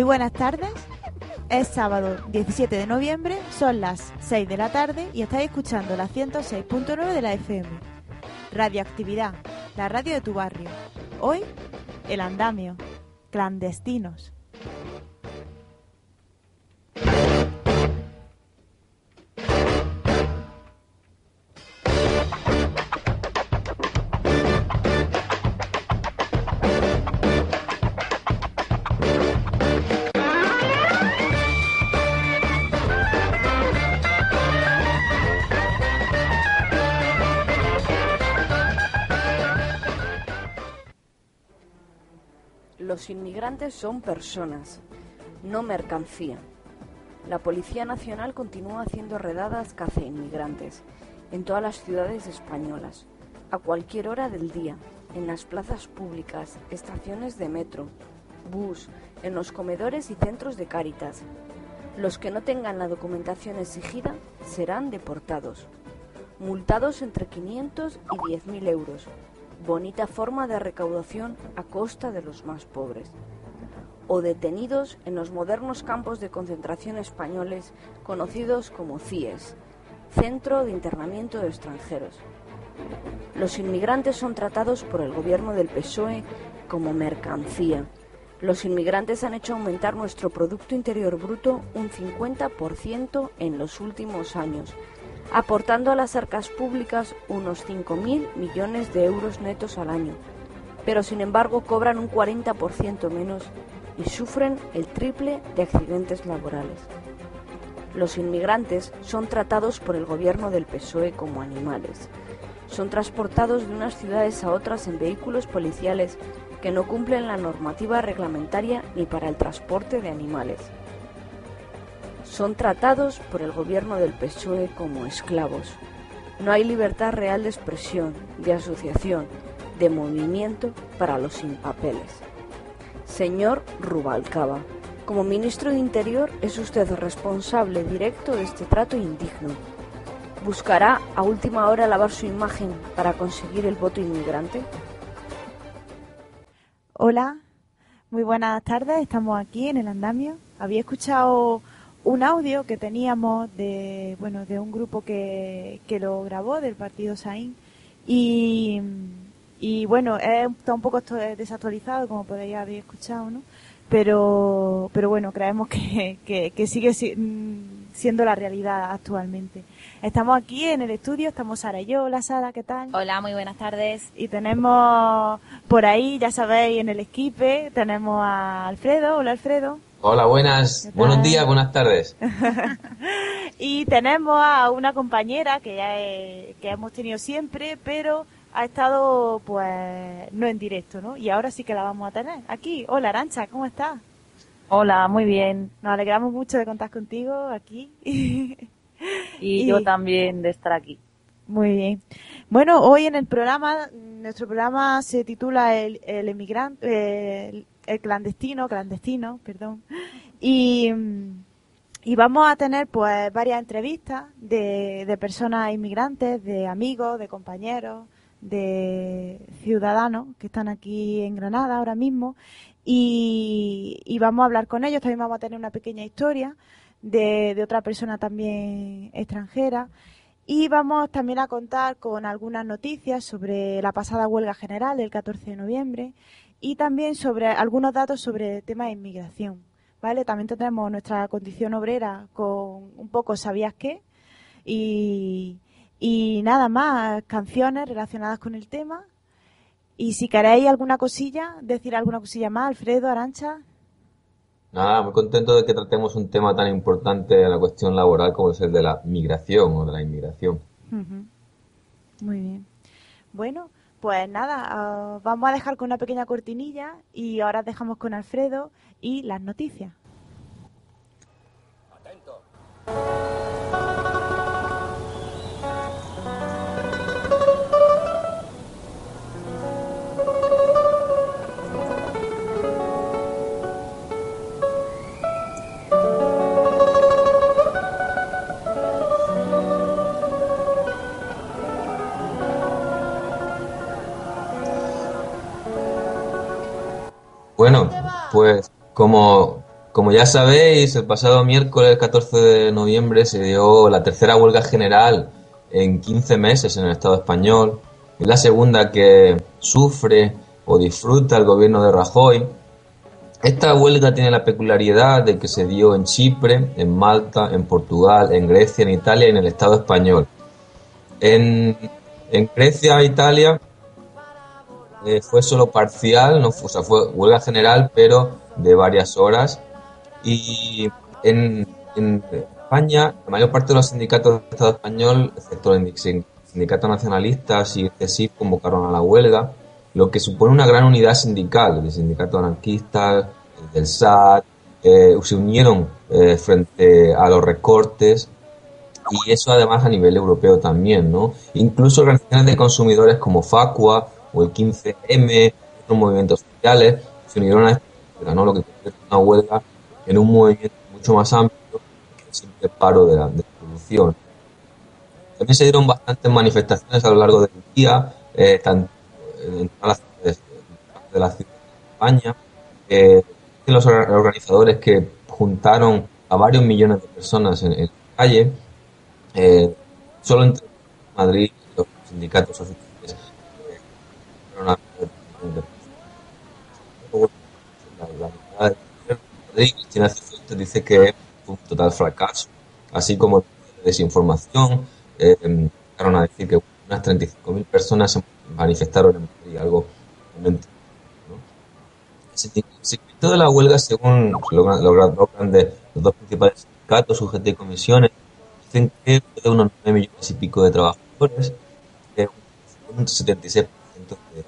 Muy buenas tardes. Es sábado 17 de noviembre, son las 6 de la tarde y estáis escuchando la 106.9 de la FM. Radioactividad, la radio de tu barrio. Hoy, el andamio. Clandestinos. Inmigrantes son personas, no mercancía. La Policía Nacional continúa haciendo redadas caza inmigrantes en todas las ciudades españolas, a cualquier hora del día, en las plazas públicas, estaciones de metro, bus, en los comedores y centros de Cáritas. Los que no tengan la documentación exigida serán deportados, multados entre 500 y 10.000 euros. Bonita forma de recaudación a costa de los más pobres. O detenidos en los modernos campos de concentración españoles conocidos como CIES, Centro de Internamiento de Extranjeros. Los inmigrantes son tratados por el gobierno del PSOE como mercancía. Los inmigrantes han hecho aumentar nuestro Producto Interior Bruto un 50% en los últimos años, aportando a las arcas públicas unos 5.000 millones de euros netos al año, pero sin embargo cobran un 40% menos y sufren el triple de accidentes laborales. Los inmigrantes son tratados por el gobierno del PSOE como animales. Son transportados de unas ciudades a otras en vehículos policiales que no cumplen la normativa reglamentaria ni para el transporte de animales. Son tratados por el gobierno del PSOE como esclavos. No hay libertad real de expresión, de asociación, de movimiento para los sin papeles. Señor Rubalcaba, como ministro de Interior es usted responsable directo de este trato indigno. ¿Buscará a última hora lavar su imagen para conseguir el voto inmigrante? Hola, muy buenas tardes. Estamos aquí en el andamio. Había escuchado un audio que teníamos de bueno de un grupo que, que lo grabó del partido Saín y, y bueno está un poco desactualizado como podéis haber escuchado no pero pero bueno creemos que, que, que sigue siendo la realidad actualmente. Estamos aquí en el estudio estamos Sara y yo. Hola Sara qué tal hola muy buenas tardes. Y tenemos por ahí ya sabéis en el esquipe tenemos a Alfredo. Hola Alfredo. Hola, buenas, buenos días, buenas tardes. y tenemos a una compañera que ya que hemos tenido siempre, pero ha estado pues no en directo, ¿no? Y ahora sí que la vamos a tener aquí. Hola, Arancha, ¿cómo estás? Hola, muy bien. Nos alegramos mucho de contar contigo aquí. y, yo también de estar aquí. Muy bien. Bueno, hoy en el programa, nuestro programa se titula El, el emigrante, el clandestino, clandestino, perdón. Y, y vamos a tener pues varias entrevistas de, de personas inmigrantes, de amigos, de compañeros, de ciudadanos que están aquí en Granada ahora mismo y, vamos a hablar con ellos. También vamos a tener una pequeña historia de, de otra persona también extranjera y vamos también a contar con algunas noticias sobre la pasada huelga general del 14 de noviembre y también sobre algunos datos sobre el tema de inmigración. ¿Vale? También tendremos nuestra condición obrera con un poco ¿sabías qué? Y, y nada más, canciones relacionadas con el tema. Y si queréis alguna cosilla, decir alguna cosilla más, Alfredo, Arancha. Nada, muy contento de que tratemos un tema tan importante de la cuestión laboral como es el de la migración o de la inmigración. Muy bien. Bueno, pues nada, uh, vamos a dejar con una pequeña cortinilla y ahora dejamos con Alfredo y las noticias. Pues como como ya sabéis, el pasado miércoles 14 de noviembre se dio la tercera huelga general en 15 meses en el Estado español. Es la segunda que sufre o disfruta el gobierno de Rajoy. Esta huelga tiene la peculiaridad de que se dio en Chipre, en Malta, en Portugal, en Grecia, en Italia y en el Estado español. En, Grecia e Italia eh, fue solo parcial, no, o sea, fue huelga general, pero de varias horas. Y en, España, la mayor parte de los sindicatos del Estado español, excepto el sindicato nacionalistas y el CESIF, convocaron a la huelga, lo que supone una gran unidad sindical. El sindicato anarquista, el del SAT, eh, se unieron eh, frente a los recortes y eso además a nivel europeo también, ¿no? Incluso organizaciones de consumidores como Facua o el 15M, otros movimientos sociales, se unieron a esta ¿no? Lo que convierte una huelga en un movimiento mucho más amplio que el simple paro de la, producción. También se dieron bastantes manifestaciones a lo largo del día, eh, tanto en todas las ciudades de la ciudad de España. Eh, los organizadores que juntaron a varios millones de personas en, la calle, eh, solo entre Madrid y los sindicatos oficiales la, la, Madrid, Cristina Cifuentes dice que es un total fracaso, así como desinformación. Eh, a decir que unas 35.000 personas se manifestaron en Madrid, algo ¿no? El seguimiento de la huelga, según logran de los dos principales sindicatos, UGT y comisiones, dicen que de unos 9 millones y pico de trabajadores, un 76% de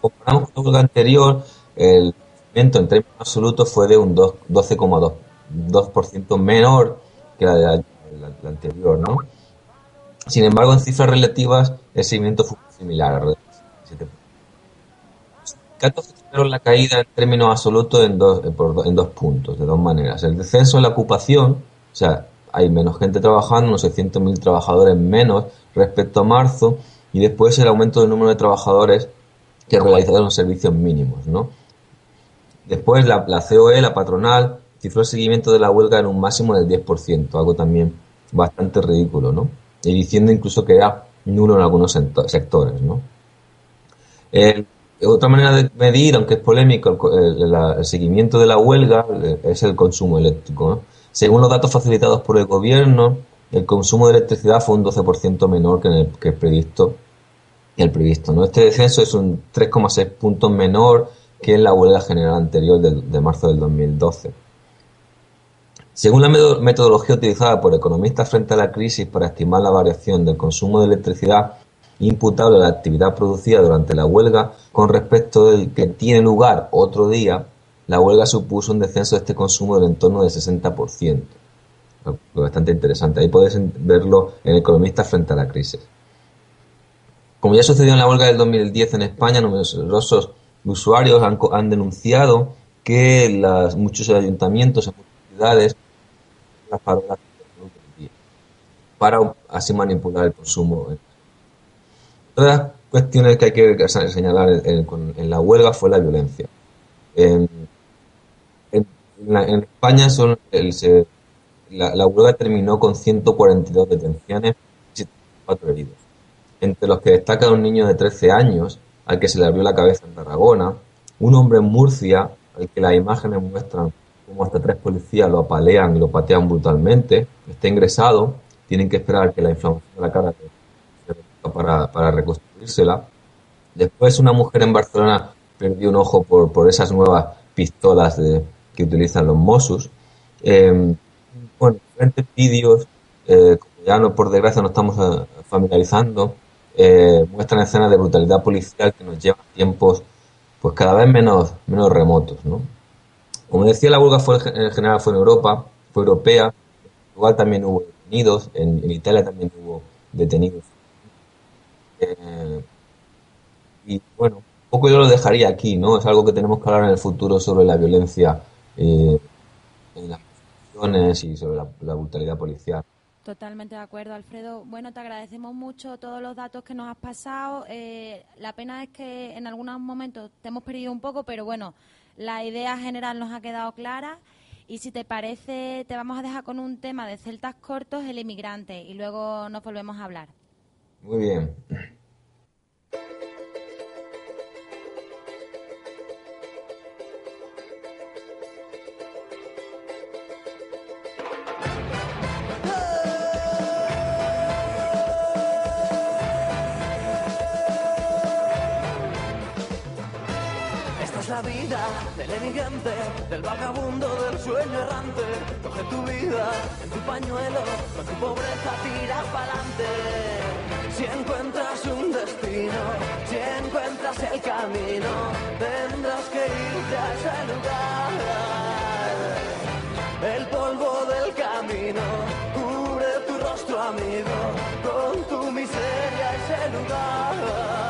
comparamos con huelga anterior, el en términos absolutos fue de un 12,2% menor que la, anterior, ¿no? Sin embargo, en cifras relativas, el seguimiento fue similar, Los sindicatos la caída en términos absolutos en dos, en dos puntos, de dos maneras. El descenso en la ocupación, o sea, hay menos gente trabajando, unos 600.000 trabajadores menos respecto a marzo, y después el aumento del número de trabajadores que realizaron los servicios mínimos, ¿no? Después la, COE, la patronal, cifró el seguimiento de la huelga en un máximo del 10%, algo también bastante ridículo, ¿no? Y diciendo incluso que era nulo en algunos sectores, ¿no? otra manera de medir, aunque es polémico, el, seguimiento de la huelga eh, es el consumo eléctrico. Según los datos facilitados por el gobierno, el consumo de electricidad fue un 12% menor que, el, que previsto. El previsto ¿no? Este descenso es un 3,6 puntos menor que en la huelga general anterior de, marzo del 2012. Según la metodología utilizada por economistas frente a la crisis para estimar la variación del consumo de electricidad imputable a la actividad producida durante la huelga con respecto del que tiene lugar otro día, la huelga supuso un descenso de este consumo del entorno del 60%. Bastante interesante. Ahí podéis verlo en Economistas frente a la crisis. Como ya sucedió en la huelga del 2010 en España, numerosos usuarios han, denunciado que las, muchos ayuntamientos en muchas ciudades para así manipular el consumo. Otra de las cuestiones que hay que señalar en, la huelga fue la violencia. En, España la, huelga terminó con 142 detenciones y 74 heridos, entre los que destaca un niño de 13 años al que se le abrió la cabeza en Tarragona, un hombre en Murcia, al que las imágenes muestran cómo hasta tres policías lo apalean y lo patean brutalmente, está ingresado, tienen que esperar que la inflamación de la cara se para, para reconstruírsela. Después una mujer en Barcelona perdió un ojo por, por esas nuevas pistolas de, que utilizan los Mossos. Eh, bueno, diferentes vídeos, eh, como ya no, por desgracia no estamos eh, familiarizando, eh, muestran escenas de brutalidad policial que nos llevan a tiempos pues cada vez menos, menos remotos. ¿no? Como decía, la huelga fue, en general fue en Europa, fue europea, en Portugal también hubo detenidos, en, Italia también hubo detenidos. Eh, y bueno, un poco yo lo dejaría aquí, ¿no? Es algo que tenemos que hablar en el futuro sobre la violencia eh, en las instituciones y sobre la brutalidad policial. Totalmente de acuerdo, Alfredo. Bueno, te agradecemos mucho todos los datos que nos has pasado. Eh, la pena es que en algunos momentos te hemos perdido un poco, pero bueno, La idea general nos ha quedado clara y si te parece te vamos a dejar con un tema de celtas cortos, el inmigrante, y luego nos volvemos a hablar. Muy bien. Del vagabundo, del sueño errante. Coge tu vida en tu pañuelo, con tu pobreza tira pa'lante. Si encuentras un destino, si encuentras el camino, tendrás que irte a ese lugar. El polvo del camino cubre tu rostro, amigo, con tu miseria ese lugar.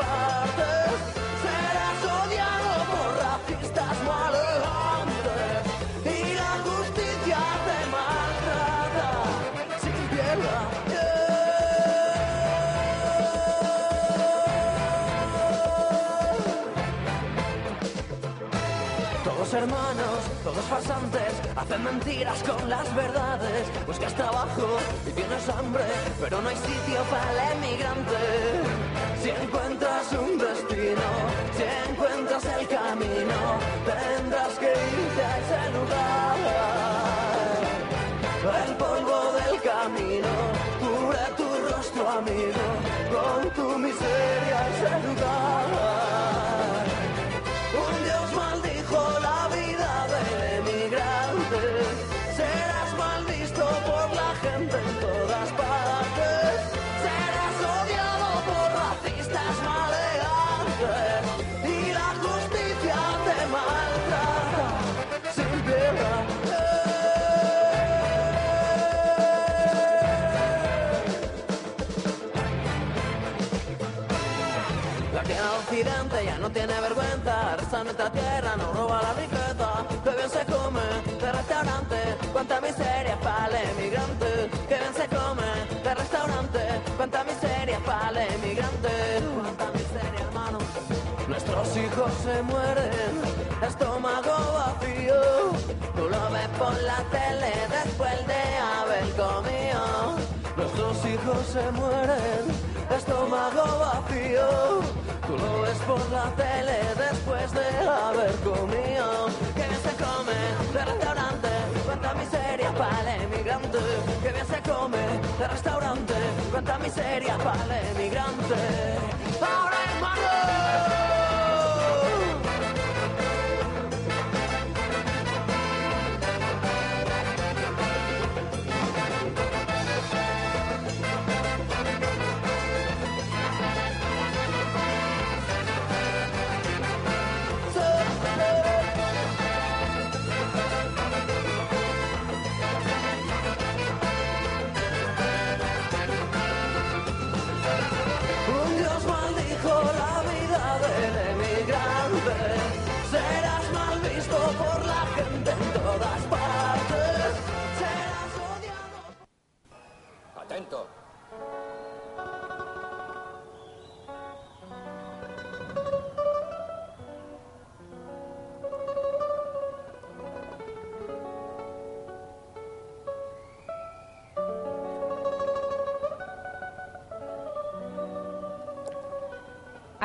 Todas todos farsantes, hacen mentiras con las verdades. Buscas trabajo y tienes hambre, pero no hay sitio para el emigrante. Si encuentras un destino, si encuentras el camino, tiene vergüenza, resta nuestra tierra, no roba la riqueza. Que bien se come de restaurante, cuánta miseria para el emigrante. Que bien se come de restaurante, cuánta miseria para el emigrante. Cuánta miseria, hermano. Nuestros hijos se mueren, estómago vacío. Tú lo ves por la tele después de haber comido. Nuestros hijos se mueren, estómago vacío. Tú lo ves por la tele después de haber comido. Que bien se come de restaurante, cuánta miseria para el emigrante. Que bien se come de restaurante, cuánta miseria para el emigrante.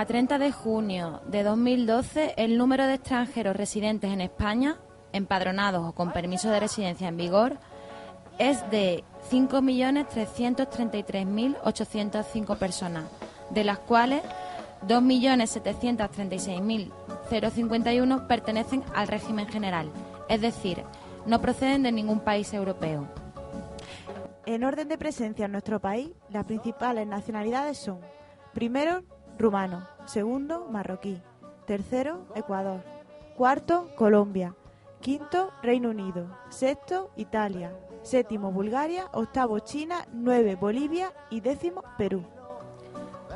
A 30 de junio de 2012, el número de extranjeros residentes en España, empadronados o con permiso de residencia en vigor, es de 5.333.805 personas, de las cuales 2.736.051 pertenecen al régimen general, es decir, no proceden de ningún país europeo. En orden de presencia en nuestro país, las principales nacionalidades son: primero, rumano, segundo, marroquí, tercero, Ecuador, cuarto, Colombia, quinto, Reino Unido, sexto, Italia, séptimo, Bulgaria, octavo, China, nueve, Bolivia. Y décimo, Perú.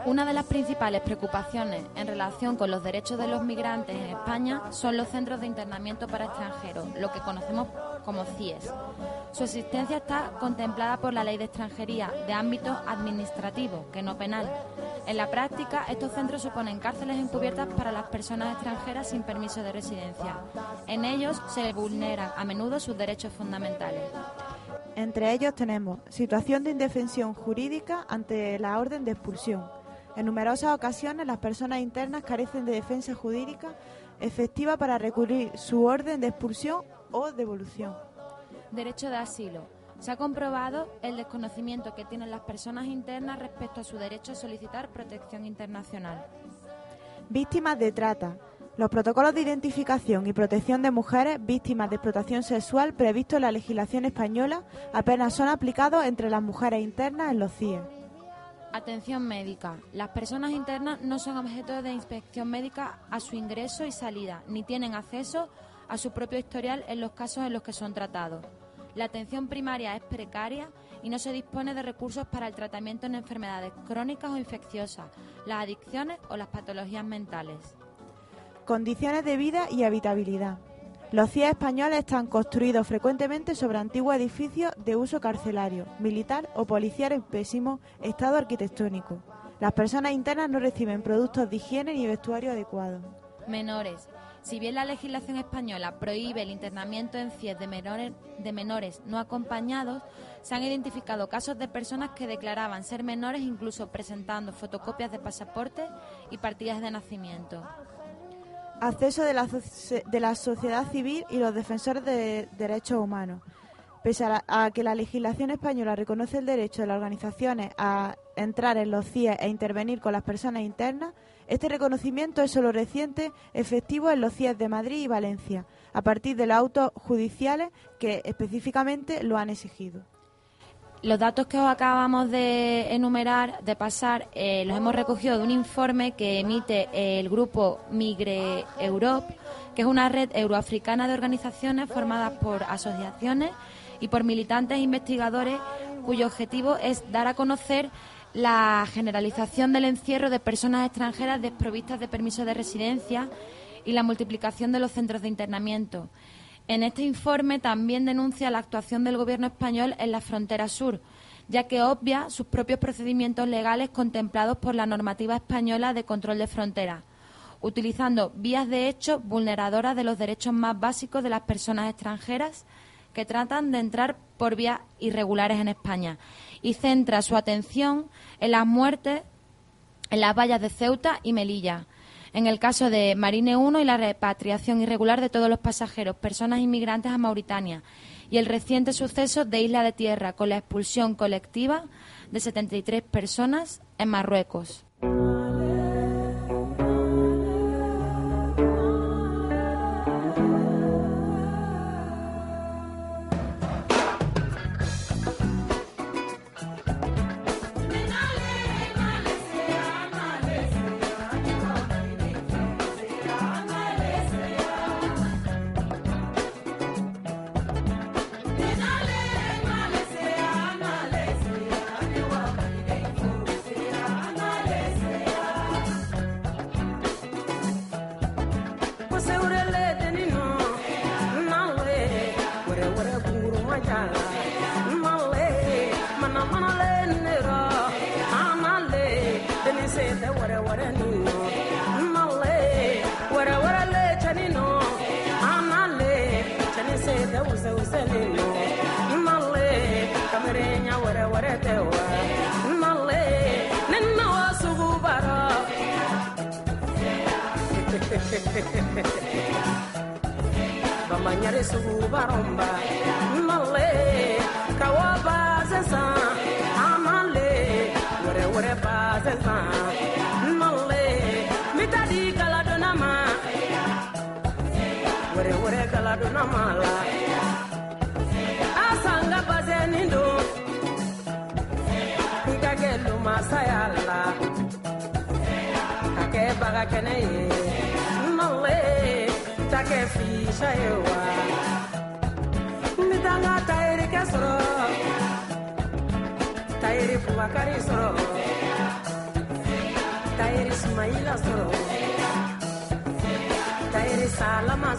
Una de las principales preocupaciones en relación con los derechos de los migrantes en España son los centros de internamiento para extranjeros, lo que conocemos como CIES. Su existencia está contemplada por la Ley de Extranjería de ámbito administrativo, que no penal. En la práctica, estos centros suponen cárceles encubiertas para las personas extranjeras sin permiso de residencia. En ellos se vulneran a menudo sus derechos fundamentales. Entre ellos tenemos situación de indefensión jurídica ante la orden de expulsión. En numerosas ocasiones las personas internas carecen de defensa jurídica efectiva para recurrir su orden de expulsión o devolución. Derecho de asilo. Se ha comprobado el desconocimiento que tienen las personas internas respecto a su derecho a solicitar protección internacional. Víctimas de trata. Los protocolos de identificación y protección de mujeres víctimas de explotación sexual previstos en la legislación española apenas son aplicados entre las mujeres internas en los CIE. Atención médica. Las personas internas no son objeto de inspección médica a su ingreso y salida, ni tienen acceso a su propio historial en los casos en los que son tratados. La atención primaria es precaria y no se dispone de recursos para el tratamiento en enfermedades crónicas o infecciosas, las adicciones o las patologías mentales. Condiciones de vida y habitabilidad. Los CIE españoles están construidos frecuentemente sobre antiguos edificios de uso carcelario, militar o policial en pésimo estado arquitectónico. Las personas internas no reciben productos de higiene ni vestuario adecuado. Menores. Si bien la legislación española prohíbe el internamiento en CIE de menores, no acompañados, se han identificado casos de personas que declaraban ser menores incluso presentando fotocopias de pasaporte y partidas de nacimiento acceso de la, de la sociedad civil y los defensores de derechos humanos. Pese a, que la legislación española reconoce el derecho de las organizaciones a entrar en los CIE e intervenir con las personas internas, este reconocimiento es solo reciente, efectivo en los CIE de Madrid y Valencia, a partir de los autos judiciales que específicamente lo han exigido. Los datos que os acabamos de enumerar, de pasar, eh, los hemos recogido de un informe que emite el grupo Migre Europe, que es una red euroafricana de organizaciones formadas por asociaciones y por militantes e investigadores cuyo objetivo es dar a conocer la generalización del encierro de personas extranjeras desprovistas de permiso de residencia y la multiplicación de los centros de internamiento. En este informe también denuncia la actuación del Gobierno español en la frontera sur, ya que obvia sus propios procedimientos legales contemplados por la normativa española de control de fronteras, utilizando vías de hecho vulneradoras de los derechos más básicos de las personas extranjeras que tratan de entrar por vías irregulares en España y centra su atención en las muertes en las vallas de Ceuta y Melilla, en el caso de Marine 1 y la repatriación irregular de todos los pasajeros, personas inmigrantes a Mauritania, y el reciente suceso de Isla de Tierra con la expulsión colectiva de 73 personas en Marruecos. bamanyare sugu baromba male kawo bazen san amale wɛrɛ wɛrɛ bazen mitadi kaladonna ma wɛrɛ wɛrɛ kaladonna ma asanga bazenin don n ka take ewa nditanga tayiri kɛ sɔrɔ tayiri bubakari sɔrɔ tayiri sumayila sɔrɔ tayiri salama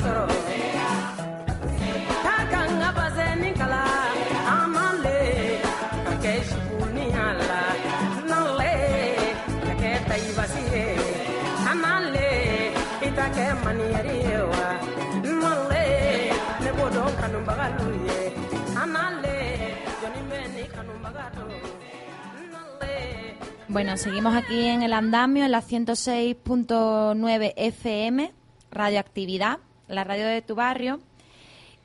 Bueno, seguimos aquí en el andamio, en la 106.9 FM, Radioactividad, la radio de tu barrio.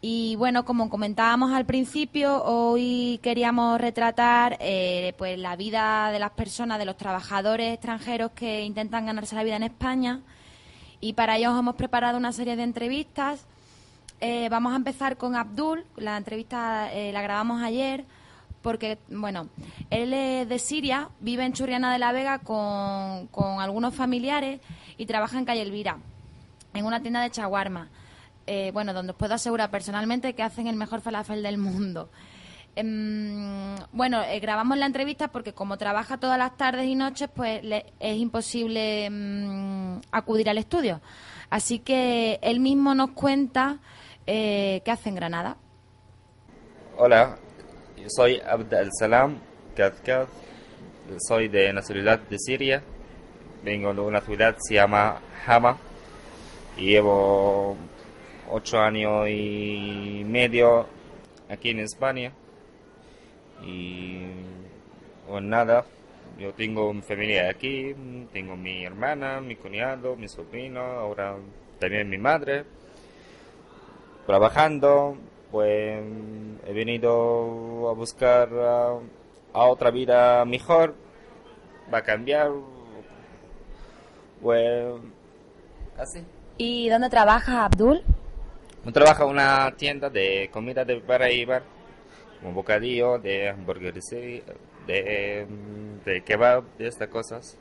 Y bueno, como comentábamos al principio, hoy queríamos retratar eh, pues la vida de las personas, de los trabajadores extranjeros que intentan ganarse la vida en España. Y para ello os hemos preparado una serie de entrevistas. Eh, vamos a empezar con Abdul. La entrevista eh, la grabamos ayer porque, bueno, él es de Siria, vive en Churriana de la Vega con, con algunos familiares y trabaja en Calle Elvira, en una tienda de chaguarma. Eh, bueno, donde os puedo asegurar personalmente que hacen el mejor falafel del mundo. Em, bueno, eh, grabamos la entrevista porque como trabaja todas las tardes y noches, pues le- es imposible mm, acudir al estudio. Así que él mismo nos cuenta eh, qué hace en Granada. Hola, yo soy Abd al-Salam Kadkad, soy de nacionalidad de Siria, vengo de una ciudad que se llama Hama y llevo ocho años y medio aquí en España y pues nada, yo tengo mi familia aquí, tengo mi hermana, mi cuñado, mi sobrino, ahora también mi madre. Trabajando, pues he venido a buscar a otra vida mejor, va a cambiar, pues así. ¿Y dónde trabaja Abdul? Yo trabajo en una tienda de comida de bar y bar, como bocadillo, de hamburguesería, de, de kebab, de estas cosas.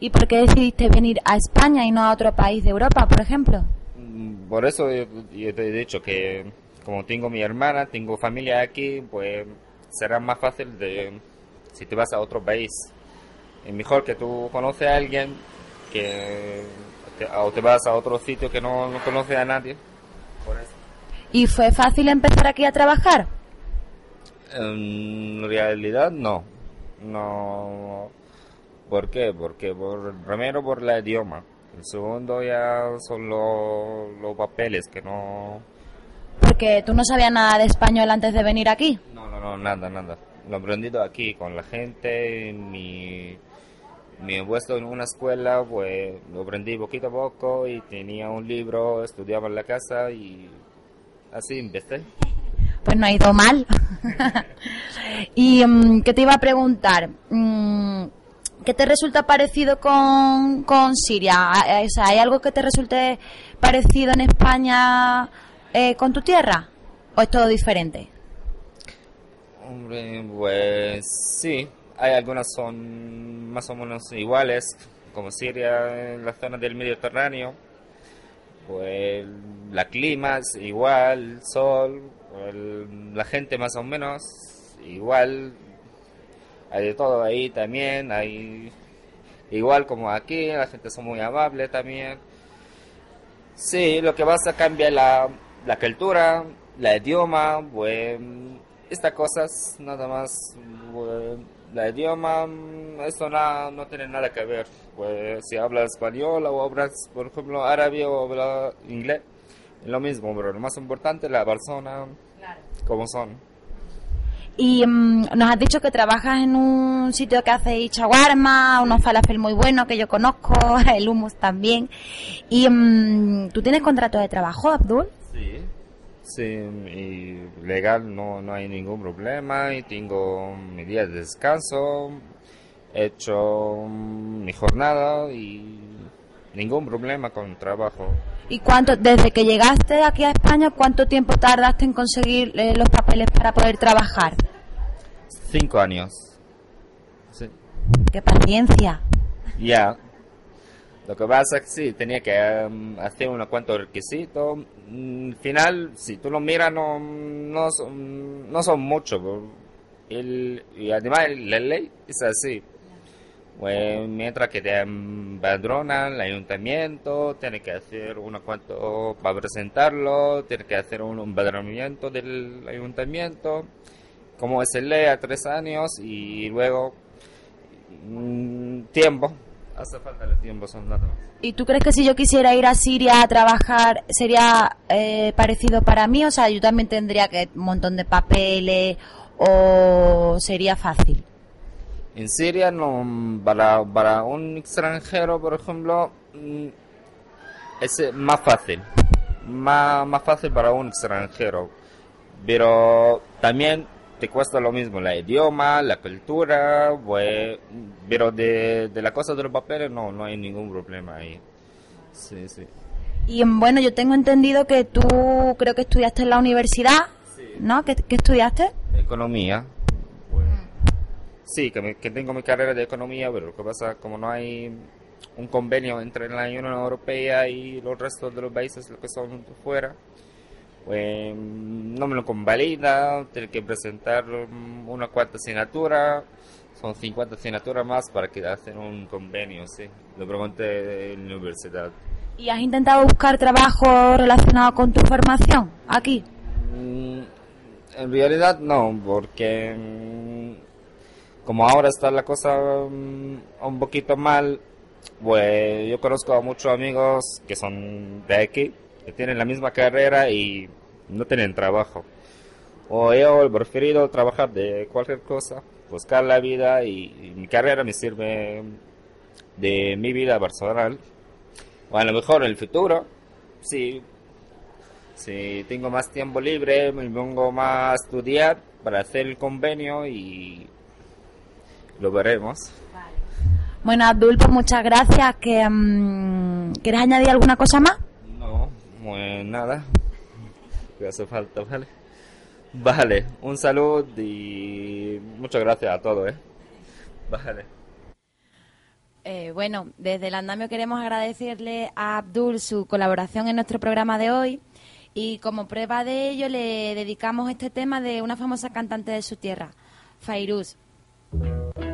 ¿Y por qué decidiste venir a España y no a otro país de Europa, por ejemplo? Mm, Por eso yo, yo te he dicho que como tengo mi hermana, tengo familia aquí, pues será más fácil de si te vas a otro país. Es mejor que tú conoces a alguien que te- o te vas a otro sitio que no, no conoce a nadie. Por eso. ¿Y fue fácil empezar aquí a trabajar? En realidad no. No. ¿Por qué? Porque por, primero por el idioma. El segundo ya son lo- los papeles que no... Porque tú no sabías nada de español antes de venir aquí. No, no, no, nada, nada. Lo he aprendido aquí con la gente, mi, mi he puesto en una escuela, pues lo aprendí poquito a poco y tenía un libro, estudiaba en la casa y así empecé. Pues no ha ido mal. ¿Y mm, qué te iba a preguntar? Mm, ¿Qué te resulta parecido con, con Siria? Ah, eh, ¿Hay algo que te resulte parecido en España eh, con tu tierra? ¿O es todo diferente? Hombre, pues sí, hay algunas son más o menos iguales, como Siria en la zona del Mediterráneo. Pues la clima es igual, sol, el- la gente más o menos igual. Hay de todo ahí también, hay igual como aquí, la gente son muy amable también. Sí, lo que pasa cambia la, la cultura, la idioma, pues estas cosas nada más, la idioma, eso no, no tiene nada que ver. Pues si hablas español o hablas, por ejemplo, árabe o hablas inglés, lo mismo, pero lo más importante la persona, como son. Y mm, nos has dicho que trabajas en un sitio que hace chaguarma, unos falafel muy buenos que yo conozco, el hummus también. Y mm, tú tienes contrato de trabajo, Abdul. Sí. Sí, y legal no, no hay ningún problema y tengo mi día de descanso, he hecho mi jornada y ningún problema con el trabajo. ¿Y cuánto, desde que llegaste aquí a España, cuánto tiempo tardaste en conseguir eh, los papeles para poder trabajar? Cinco años. Sí. ¡Qué paciencia! Ya. Lo que pasa es que sí, tenía que em, hacer unos cuantos requisitos. Mm, Al final, si tú lo miras, no, no, son, no son muchos. y además la ley es así. Pues mientras que te empadronan el ayuntamiento, tienes que hacer unos cuantos para presentarlo, tienes que hacer un empadronamiento del ayuntamiento, como es el ley a tres años y luego mm, tiempo. Hace falta el tiempo, son más. ¿Y tú crees que si yo quisiera ir a Siria a trabajar sería eh, parecido para mí? O sea, yo también tendría que un montón de papeles o sería fácil. En Siria, no, para, para un extranjero, por ejemplo, mm, es eh, más fácil. Más, más fácil para un extranjero. Pero también te cuesta lo mismo, la idioma, la cultura, pues, pero de, de la cosa de los papeles no, no hay ningún problema ahí. Sí, sí. Y bueno, yo tengo entendido que tú creo que estudiaste en la universidad, ¿no? ¿Qué, qué estudiaste? Economía. Sí, que, me- que tengo mi carrera de economía, pero lo que pasa, como no hay un convenio entre la Unión Europea y los restos de los países que son fuera, pues no me lo convalida, tengo que presentar una cuarta asignatura, son 50 asignaturas más para que hacen un convenio, sí. Lo pregunté en la universidad. ¿Y has intentado buscar trabajo relacionado con tu formación aquí? Mm, En realidad no, porque como ahora está la cosa mm, un poquito mal, pues yo conozco a muchos amigos que son de aquí, que tienen la misma carrera y no tienen trabajo. O yo he preferido trabajar de cualquier cosa, buscar la vida y, y mi carrera me sirve de mi vida personal. O a lo mejor en el futuro, sí, si tengo más tiempo libre, me pongo más a estudiar para hacer el convenio y lo veremos. Bueno, Abdul, pues muchas gracias. Que, mm, ¿Quieres añadir alguna cosa más? No, pues nada. Que hace falta, ¿vale? Vale, un saludo y muchas gracias a todos, ¿eh? Vale. Eh, bueno, desde el andamio queremos agradecerle a Abdul su colaboración en nuestro programa de hoy y como prueba de ello le dedicamos este tema de una famosa cantante de su tierra, Fairuz. Thank you.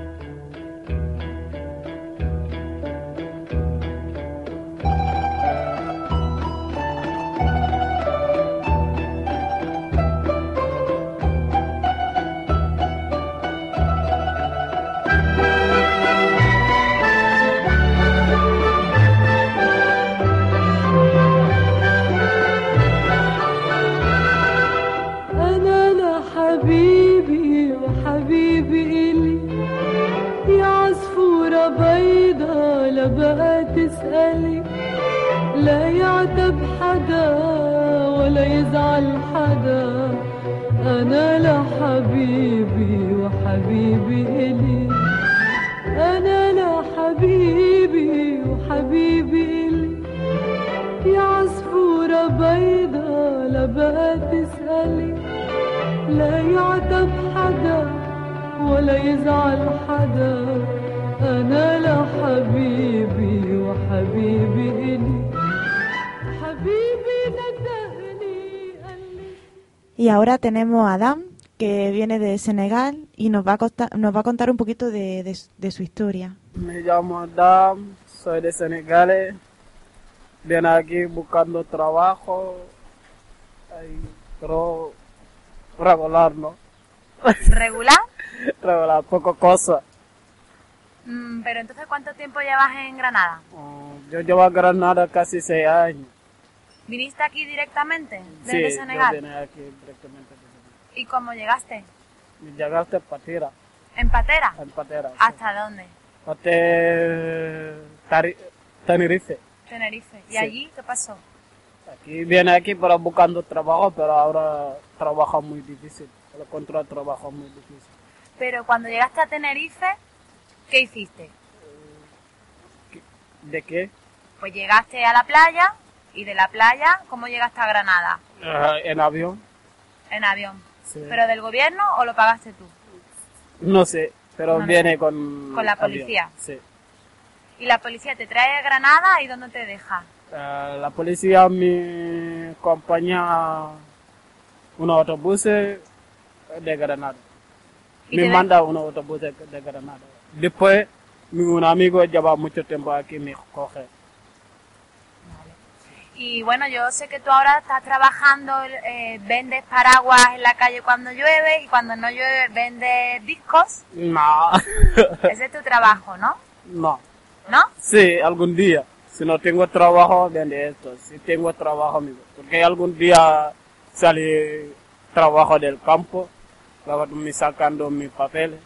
ولا يزعل حدا. أنا لحبيبي وحبيبي إلي. أنا لحبيبي وحبيبي إلي. يا عصفورة بيضة لا بقى تسألي لا يعتب حدا ولا يزعل حدا. أنا لحبيبي وحبيبي إلي. Y ahora tenemos a Adam, que viene de Senegal y nos va a, contar, nos va a contar un poquito de, de su- de su historia. Me llamo Adam, soy de Senegal. Vine aquí buscando trabajo. Ay, pero regular, ¿no? ¿Regular? Regular, poco cosa. Mm, pero entonces, ¿cuánto tiempo llevas en Granada? Yo llevo a Granada casi seis años. ¿Viniste aquí directamente sí, desde yo Senegal? vine aquí directamente. ¿Y cómo llegaste? Llegaste a Patira. ¿En Patera? En Patera. sí. ¿Hasta dónde? Hasta Tenerife. Tenerife. ¿Y Sí. allí qué pasó? Aquí viene aquí para buscando trabajo, pero ahora trabaja muy difícil. El encontrar trabajo muy difícil. Pero cuando llegaste a Tenerife, ¿qué hiciste? ¿De qué? Pues llegaste a la playa y de la playa, ¿cómo llegaste a Granada? Ah, en avión. En avión. Sí. ¿Pero del gobierno o lo pagaste tú? No sé, pero No viene con... Con la avión, policía. Sí. ¿Y la policía te trae a Granada y dónde te deja? Ah, la policía me acompaña unos autobuses de Granada. ¿Y Me manda unos autobuses de Granada. Después un amigo lleva mucho tiempo aquí, me coge. Y bueno, yo sé que tú ahora estás trabajando, eh, vendes paraguas en la calle cuando llueve y cuando no llueve vendes discos. No, Ese es tu trabajo, ¿no? no. ¿No? Sí, algún día. Si no tengo trabajo, vende esto. Si tengo trabajo, amigo. Porque algún día salí trabajo del campo, me sacando mis papeles.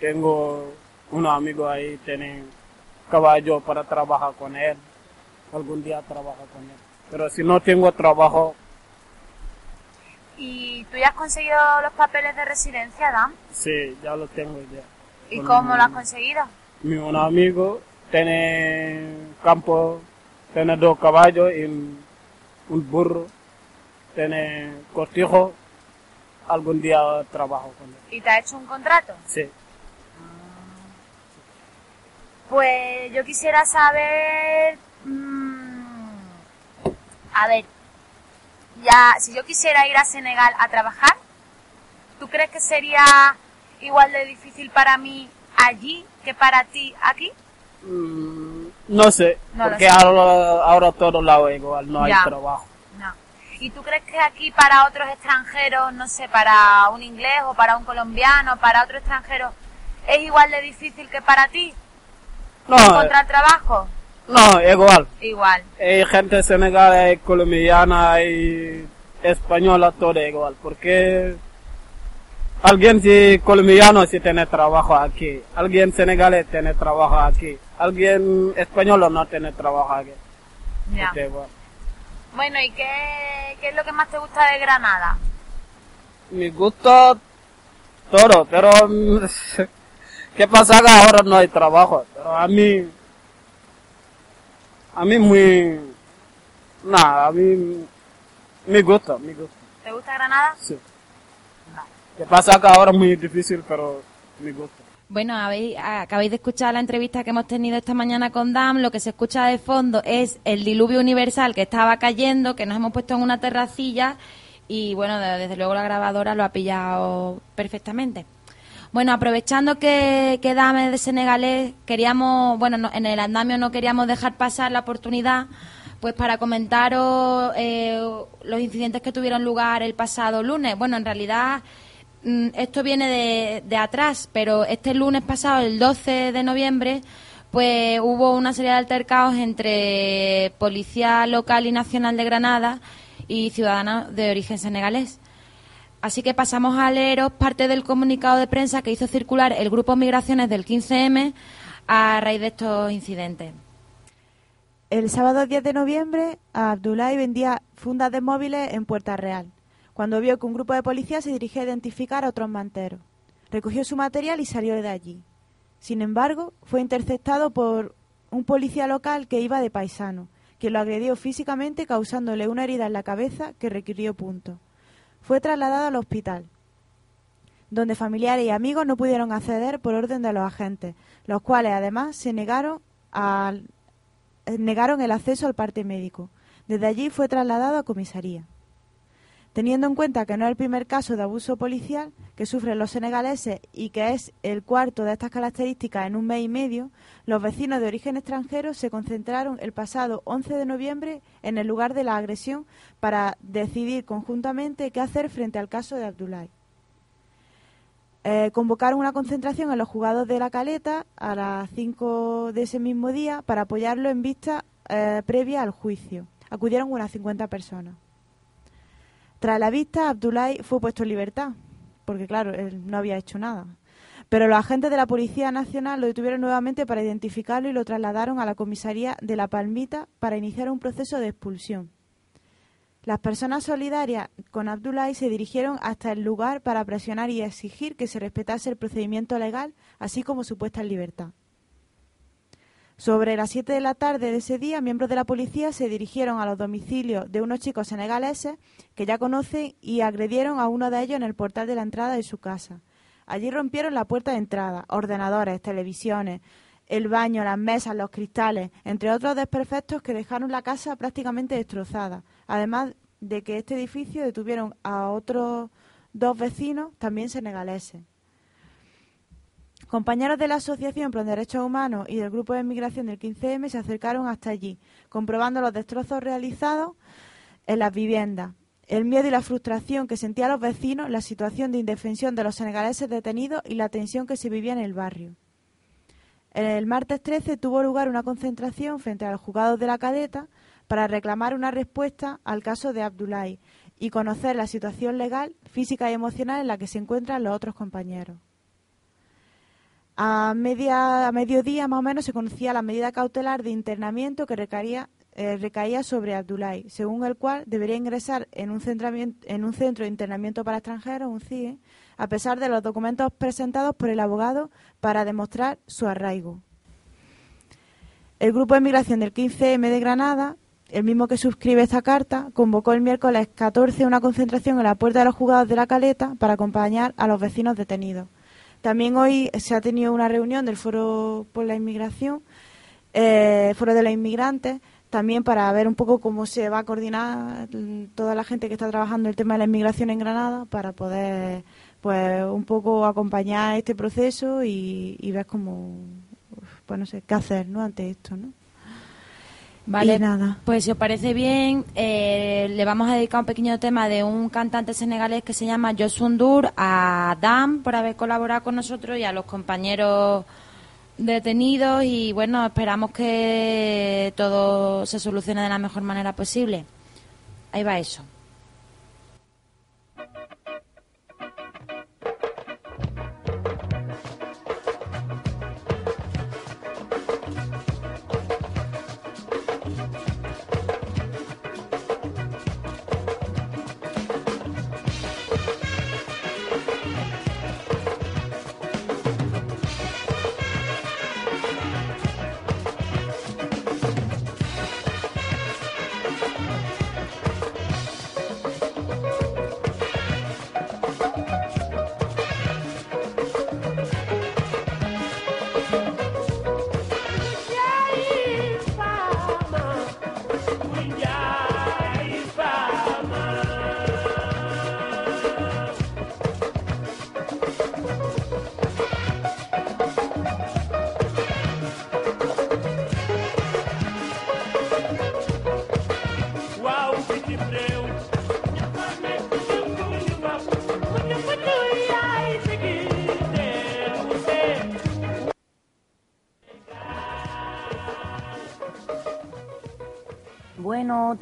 Tengo unos amigos ahí, tienen caballo para trabajar con él. Algún día trabajo con él. Pero si no tengo trabajo, ¿Y tú ya has conseguido los papeles de residencia, Dan? sí, ya lo tengo ya. ¿Y Con cómo lo has conseguido? Mi un amigo tiene campo, tiene dos caballos y un un burro, tiene cortijo. Algún día trabajo con él. ¿Y te ha hecho un contrato? Sí. Pues yo quisiera saber... mm, a ver, ya, si yo quisiera ir a Senegal a trabajar, ¿tú crees que sería igual de difícil para mí allí que para ti aquí? Mm, no sé, No porque sé. ahora, ahora todo lado igual, no Ya. hay trabajo. No. ¿Y tú crees que aquí para otros extranjeros, no sé, para un inglés o para un colombiano, para otro extranjero, es igual de difícil que para ti No, encontrar trabajo? No, igual. Igual. Hay gente senegalesa, hay colombiana, hay española, todo igual. Porque alguien si colombiano si tiene trabajo aquí, alguien senegalés tiene trabajo aquí, alguien español no tiene trabajo aquí. Ya. Este, igual. Bueno, ¿y qué, qué es lo que más te gusta de Granada? Me gusta todo, pero mm, ¿qué pasa que ahora no hay trabajo? Pero a mí, a mí muy, nada, a mí me gusta, me gusta. ¿Te gusta Granada? Sí. ¿Qué pasa que ahora es muy difícil, pero me gusta. Bueno, habéis, acabáis de escuchar la entrevista que hemos tenido esta mañana con Dam. Lo que se escucha de fondo es el diluvio universal que estaba cayendo, que nos hemos puesto en una terracilla y bueno, de- desde luego la grabadora lo ha pillado perfectamente. Bueno, aprovechando que, que Dam es de senegalés, queríamos, bueno, no- en el andamio no queríamos dejar pasar la oportunidad pues para comentaros eh, los incidentes que tuvieron lugar el pasado lunes. Bueno, en realidad mm, esto viene de, de atrás, pero este lunes pasado, el 12 de noviembre, pues hubo una serie de altercados entre Policía Local y Nacional de Granada y ciudadanos de origen senegalés. Así que pasamos a leeros parte del comunicado de prensa que hizo circular el Grupo Migraciones del 15M a raíz de estos incidentes. El sábado 10 de noviembre, Abdullah vendía fundas de móviles en Puerta Real, cuando vio que un grupo de policías se dirigía a identificar a otros manteros. Recogió su material y salió de allí. Sin embargo, fue interceptado por un policía local que iba de paisano, que lo agredió físicamente causándole una herida en la cabeza que requirió puntos. Fue trasladado al hospital, donde familiares y amigos no pudieron acceder por orden de los agentes, los cuales además se negaron negaron el acceso al parte médico. Desde allí fue trasladado a comisaría. Teniendo en cuenta que no es el primer caso de abuso policial que sufren los senegaleses y que es el cuarto de estas características en un mes y medio, los vecinos de origen extranjero se concentraron el pasado 11 de noviembre en el lugar de la agresión para decidir conjuntamente qué hacer frente al caso de Abdullah. Eh, convocaron una concentración en los juzgados de la Caleta a las 5 de ese mismo día para apoyarlo en vista eh, previa al juicio. Acudieron unas 50 personas. Tras la vista, Abdullah fue puesto en libertad, porque claro, él no había hecho nada. Pero los agentes de la Policía Nacional lo detuvieron nuevamente para identificarlo y lo trasladaron a la comisaría de La Palmita para iniciar un proceso de expulsión. Las personas solidarias con Abdullah se dirigieron hasta el lugar para presionar y exigir que se respetase el procedimiento legal, así como su puesta en libertad. Sobre las 7 de la tarde de ese día, miembros de la policía se dirigieron a los domicilios de unos chicos senegaleses que ya conocen y agredieron a uno de ellos en el portal de la entrada de su casa. Allí rompieron la puerta de entrada, ordenadores, televisiones, el baño, las mesas, los cristales, entre otros desperfectos que dejaron la casa prácticamente destrozada. Además de que este edificio detuvieron a otros dos vecinos, también senegaleses. Compañeros de la Asociación Pro Derechos Humanos y del Grupo de Migración del 15M se acercaron hasta allí, comprobando los destrozos realizados en las viviendas, el miedo y la frustración que sentían los vecinos, la situación de indefensión de los senegaleses detenidos y la tensión que se vivía en el barrio. El martes 13 tuvo lugar una concentración frente a los juzgados de la cadeta para reclamar una respuesta al caso de Abdullahi y conocer la situación legal, física y emocional en la que se encuentran los otros compañeros. A, mediodía más o menos se conocía la medida cautelar de internamiento que recaía, eh, sobre Abdullahi, según el cual debería ingresar en un, centramiento- en un centro de internamiento para extranjeros, un CIE, a pesar de los documentos presentados por el abogado para demostrar su arraigo. El Grupo de Migración del 15M de Granada, el mismo que suscribe esta carta, convocó el miércoles 14 una concentración en la puerta de los juzgados de la Caleta para acompañar a los vecinos detenidos. También hoy se ha tenido una reunión del Foro por la Inmigración, eh, Foro de los Inmigrantes, también para ver un poco cómo se va a coordinar toda la gente que está trabajando el tema de la inmigración en Granada para poder, pues, un poco acompañar este proceso y, y ver cómo, pues, no sé, qué hacer, ¿no? Ante esto, ¿no? Vale, Y nada. pues si os parece bien, eh, le vamos a dedicar un pequeño tema de un cantante senegalés que se llama Josundur, a Dan por haber colaborado con nosotros y a los compañeros detenidos y bueno, esperamos que todo se solucione de la mejor manera posible. Ahí va eso.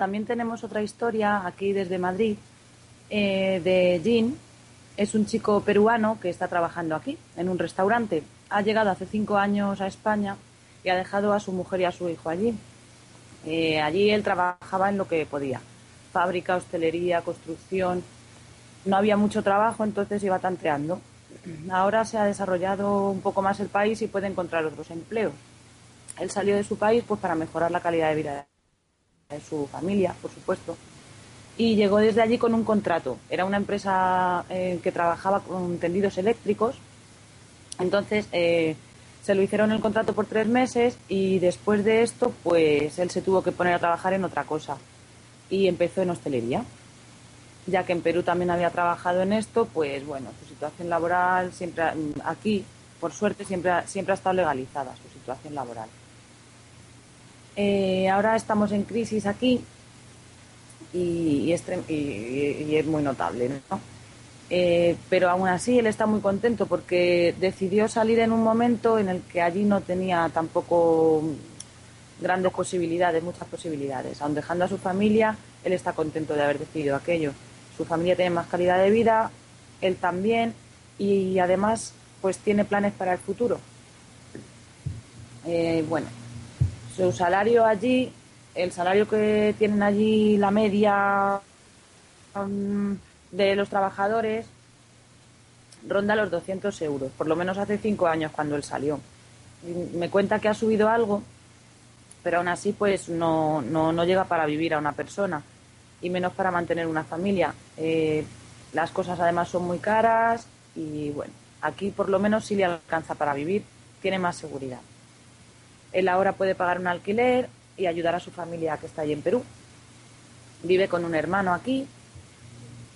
También tenemos otra historia aquí desde Madrid eh, de Jean. Es un chico peruano que está trabajando aquí, en un restaurante. Ha llegado hace cinco años a España y ha dejado a su mujer y a su hijo allí. Eh, allí él trabajaba en lo que podía. Fábrica, hostelería, construcción. No había mucho trabajo, entonces iba tanteando. Ahora se ha desarrollado un poco más el país y puede encontrar otros empleos. Él salió de su país pues para mejorar la calidad de vida de su familia, por supuesto. Y llegó desde allí con un contrato. Era una empresa eh, que trabajaba con tendidos eléctricos. Entonces eh, se lo hicieron el contrato por tres meses y después de esto, pues él se tuvo que poner a trabajar en otra cosa. Y empezó en hostelería. Ya que en Perú también había trabajado en esto, pues bueno, su situación laboral siempre aquí, por suerte, siempre siempre ha estado legalizada su situación laboral. Eh, ahora estamos en crisis aquí y, y es, muy notable, ¿no? Eh, pero aún así él está muy contento porque decidió salir en un momento en el que allí no tenía tampoco grandes posibilidades, muchas posibilidades. Aun dejando a su familia, él está contento de haber decidido aquello. Su familia tiene más calidad de vida, él también, y además pues tiene planes para el futuro. Eh, bueno, su salario allí, el salario que tienen allí, la media mm, de los trabajadores, ronda los 200 euros, por lo menos hace cinco años cuando él salió. Me cuenta que ha subido algo, pero aún así pues no, no, no llega para vivir a una persona y menos para mantener una familia. Eh, las cosas además son muy caras y bueno, aquí por lo menos sí le alcanza para vivir, tiene más seguridad. Él ahora puede pagar un alquiler y ayudar a su familia que está allí en Perú. Vive con un hermano aquí.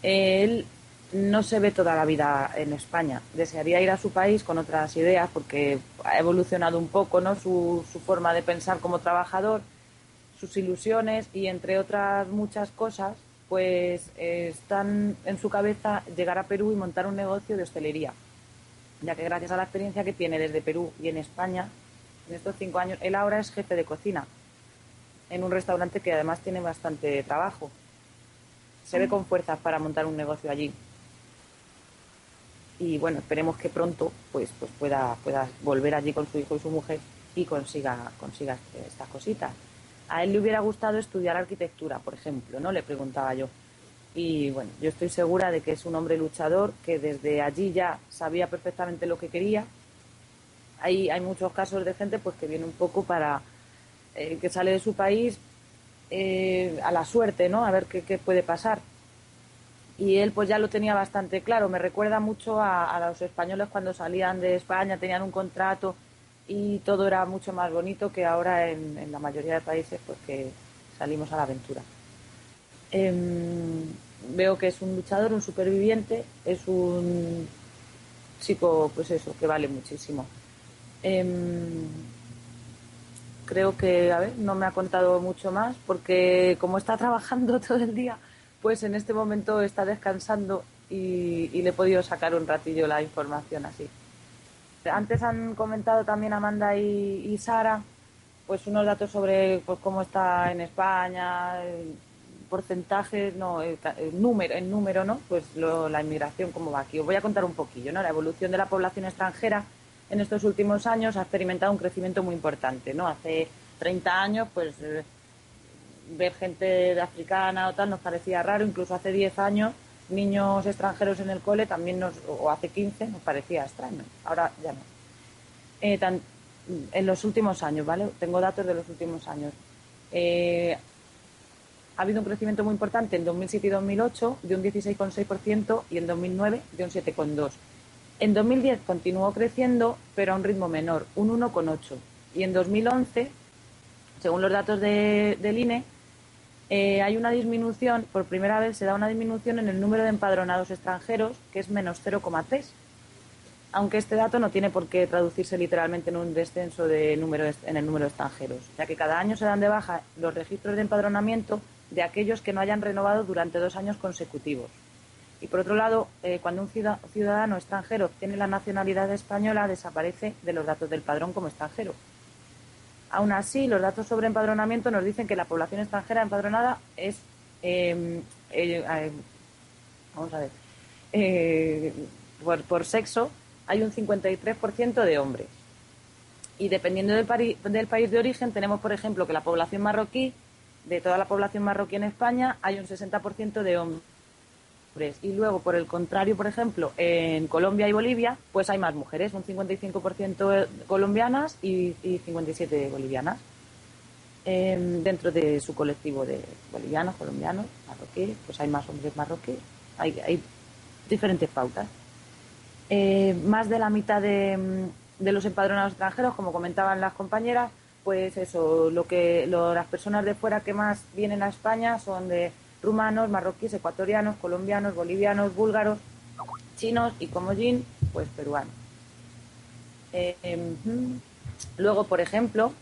Él no se ve toda la vida en España. Desearía ir a su país con otras ideas porque ha evolucionado un poco ¿no? su, su forma de pensar como trabajador, sus ilusiones y entre otras muchas cosas, pues están en su cabeza llegar a Perú y montar un negocio de hostelería. Ya que gracias a la experiencia que tiene desde Perú y en España, en estos cinco años, él ahora es jefe de cocina en un restaurante que además tiene bastante trabajo. Se ve con fuerzas para montar un negocio allí y bueno, esperemos que pronto pues, pues pueda, pueda volver allí con su hijo y su mujer y consiga, consiga estas cositas. A él le hubiera gustado estudiar arquitectura, por ejemplo, ¿no? Le preguntaba yo. Y bueno, yo estoy segura de que es un hombre luchador, que desde allí ya sabía perfectamente lo que quería. Hay, muchos casos de gente pues que viene un poco para, eh, que sale de su país eh, a la suerte, ¿no? A ver qué, puede pasar y él pues ya lo tenía bastante claro. Me recuerda mucho a, los españoles cuando salían de España, tenían un contrato y todo era mucho más bonito que ahora en, la mayoría de países pues que salimos a la aventura. Eh, veo que es un luchador, un superviviente, es un chico pues eso, que vale muchísimo. Eh, creo que, a ver, no me ha contado mucho más porque como está trabajando todo el día, pues en este momento está descansando y, le he podido sacar un ratillo la información así. Antes han comentado también Amanda y, y Sara, pues unos datos sobre pues, cómo está en España, porcentajes, no, el, el, número, el número, ¿no? Pues lo, la inmigración, cómo va aquí. Os voy a contar un poquillo, ¿no? La evolución de la población extranjera en estos últimos años ha experimentado un crecimiento muy importante, ¿no? Hace 30 años, pues ver gente africana o tal nos parecía raro, incluso hace 10 años niños extranjeros en el cole también nos, o hace 15 nos parecía extraño, ahora ya no. Eh, en los últimos años, ¿vale? Tengo datos de los últimos años. Eh, ha habido un crecimiento muy importante en 2007 y 2008 de un 16,6% y en 2009 de un 7,2%. En 2010 continuó creciendo, pero a un ritmo menor, un 1,8%. Y en 2011, según los datos de, del INE, eh, hay una disminución, por primera vez se da una disminución en el número de empadronados extranjeros, que es menos 0,3. Aunque este dato no tiene por qué traducirse literalmente en un descenso de número, en el número de extranjeros, ya que cada año se dan de baja los registros de empadronamiento de aquellos que no hayan renovado durante dos años consecutivos. Y por otro lado, eh, cuando un ciudadano extranjero obtiene la nacionalidad española, desaparece de los datos del padrón como extranjero. Aún así, los datos sobre empadronamiento nos dicen que la población extranjera empadronada es, eh, eh, vamos a ver, por, sexo hay un 53% de hombres. Y dependiendo del, del país de origen, tenemos, por ejemplo, que la población marroquí, de toda la población marroquí en España, hay un 60% de hombres y luego, por el contrario, por ejemplo, en Colombia y Bolivia, pues hay más mujeres, un 55% colombianas y, y 57 bolivianas. Eh, dentro de su colectivo de bolivianos, colombianos, marroquíes, pues hay más hombres marroquíes, hay, diferentes pautas. Eh, más de la mitad de, de, los empadronados extranjeros, como comentaban las compañeras, pues eso, lo que lo, las personas de fuera que más vienen a España son de rumanos, marroquíes, ecuatorianos, colombianos, bolivianos, búlgaros, chinos y como Jin, pues peruanos. Eh, luego, por ejemplo,